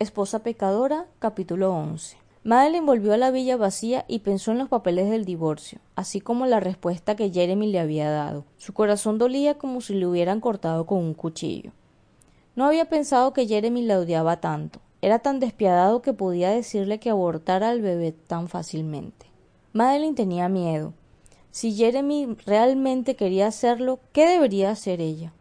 Esposa pecadora, capítulo 11. Madeline volvió a la villa vacía y pensó en los papeles del divorcio, así como la respuesta que Jeremy le había dado. Su corazón dolía como si le hubieran cortado con un cuchillo. No había pensado que Jeremy la odiaba tanto. Era tan despiadado que podía decirle que abortara al bebé tan fácilmente. Madeline tenía miedo. Si Jeremy realmente quería hacerlo, ¿qué debería hacer ella?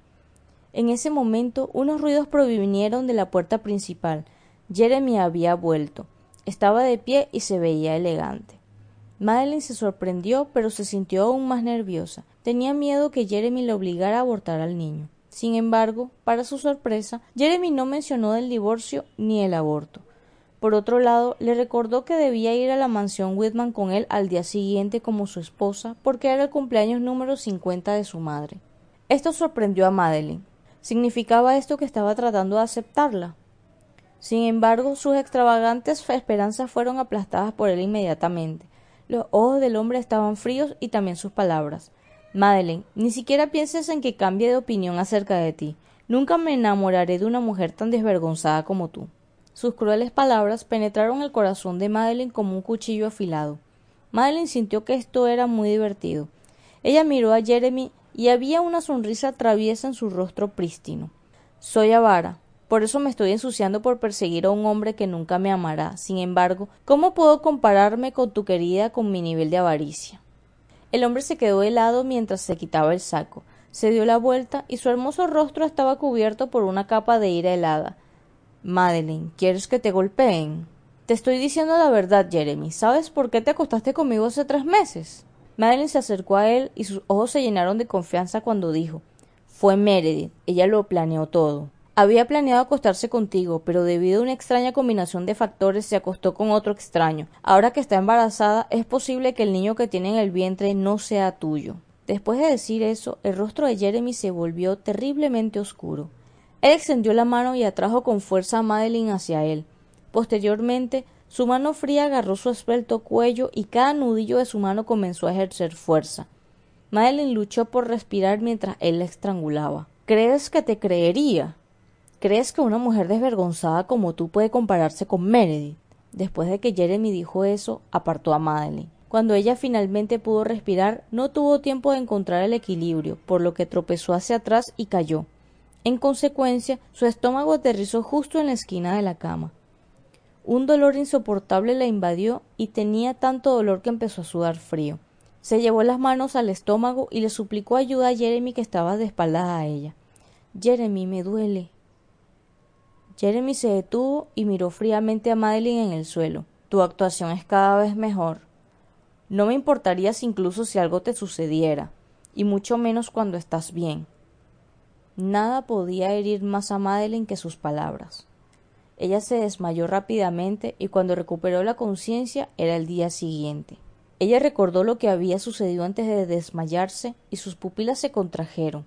En ese momento unos ruidos provinieron de la puerta principal, Jeremy había vuelto. Estaba de pie y se veía elegante. Madeline se sorprendió, pero se sintió aún más nerviosa. Tenía miedo que Jeremy le obligara a abortar al niño. Sin embargo, para su sorpresa, Jeremy no mencionó el divorcio ni el aborto. Por otro lado, le recordó que debía ir a la mansión Whitman con él al día siguiente como su esposa, porque era el cumpleaños número cincuenta de su madre. Esto sorprendió a Madeline. ¿Significaba esto que estaba tratando de aceptarla? Sin embargo, sus extravagantes esperanzas fueron aplastadas por él inmediatamente. Los ojos del hombre estaban fríos y también sus palabras. Madeleine, ni siquiera pienses en que cambie de opinión acerca de ti. Nunca me enamoraré de una mujer tan desvergonzada como tú. Sus crueles palabras penetraron el corazón de Madeleine como un cuchillo afilado. Madeleine sintió que esto era muy divertido. Ella miró a Jeremy y había una sonrisa traviesa en su rostro prístino. Soy avara, por eso me estoy ensuciando por perseguir a un hombre que nunca me amará. Sin embargo, ¿cómo puedo compararme con tu querida con mi nivel de avaricia? El hombre se quedó helado mientras se quitaba el saco. Se dio la vuelta y su hermoso rostro estaba cubierto por una capa de ira helada. Madeline, ¿quieres que te golpeen? Te estoy diciendo la verdad, Jeremy. ¿Sabes por qué te acostaste conmigo hace tres meses? Madeline se acercó a él y sus ojos se llenaron de confianza cuando dijo Fue Meredith. Ella lo planeó todo. Había planeado acostarse contigo, pero debido a una extraña combinación de factores se acostó con otro extraño. Ahora que está embarazada, es posible que el niño que tiene en el vientre no sea tuyo. Después de decir eso, el rostro de Jeremy se volvió terriblemente oscuro. Él extendió la mano y atrajo con fuerza a Madeline hacia él. Posteriormente, su mano fría agarró su esbelto cuello y cada nudillo de su mano comenzó a ejercer fuerza. Madeline luchó por respirar mientras él la estrangulaba. ¿Crees que te creería? ¿Crees que una mujer desvergonzada como tú puede compararse con Meredith? Después de que Jeremy dijo eso, apartó a Madeline. Cuando ella finalmente pudo respirar, no tuvo tiempo de encontrar el equilibrio, por lo que tropezó hacia atrás y cayó. En consecuencia, su estómago aterrizó justo en la esquina de la cama. Un dolor insoportable la invadió y tenía tanto dolor que empezó a sudar frío. Se llevó las manos al estómago y le suplicó ayuda a Jeremy que estaba de espaldas a ella. Jeremy, me duele, Jeremy se detuvo y miró fríamente a Madeline en el suelo. Tu actuación es cada vez mejor. No me importaría incluso si algo te sucediera, y mucho menos cuando estás bien. Nada podía herir más a Madeline que sus palabras. Ella se desmayó rápidamente y cuando recuperó la conciencia era el día siguiente. Ella recordó lo que había sucedido antes de desmayarse y sus pupilas se contrajeron.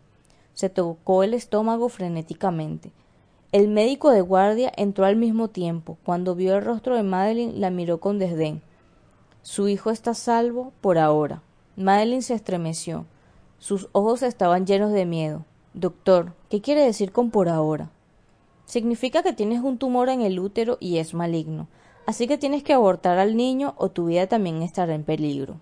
Se tocó el estómago frenéticamente. El médico de guardia entró al mismo tiempo. Cuando vio el rostro de Madeline, la miró con desdén. Su hijo está salvo por ahora. Madeline se estremeció. Sus ojos estaban llenos de miedo. Doctor, ¿qué quiere decir con por ahora? Significa que tienes un tumor en el útero y es maligno. Así que tienes que abortar al niño o tu vida también estará en peligro.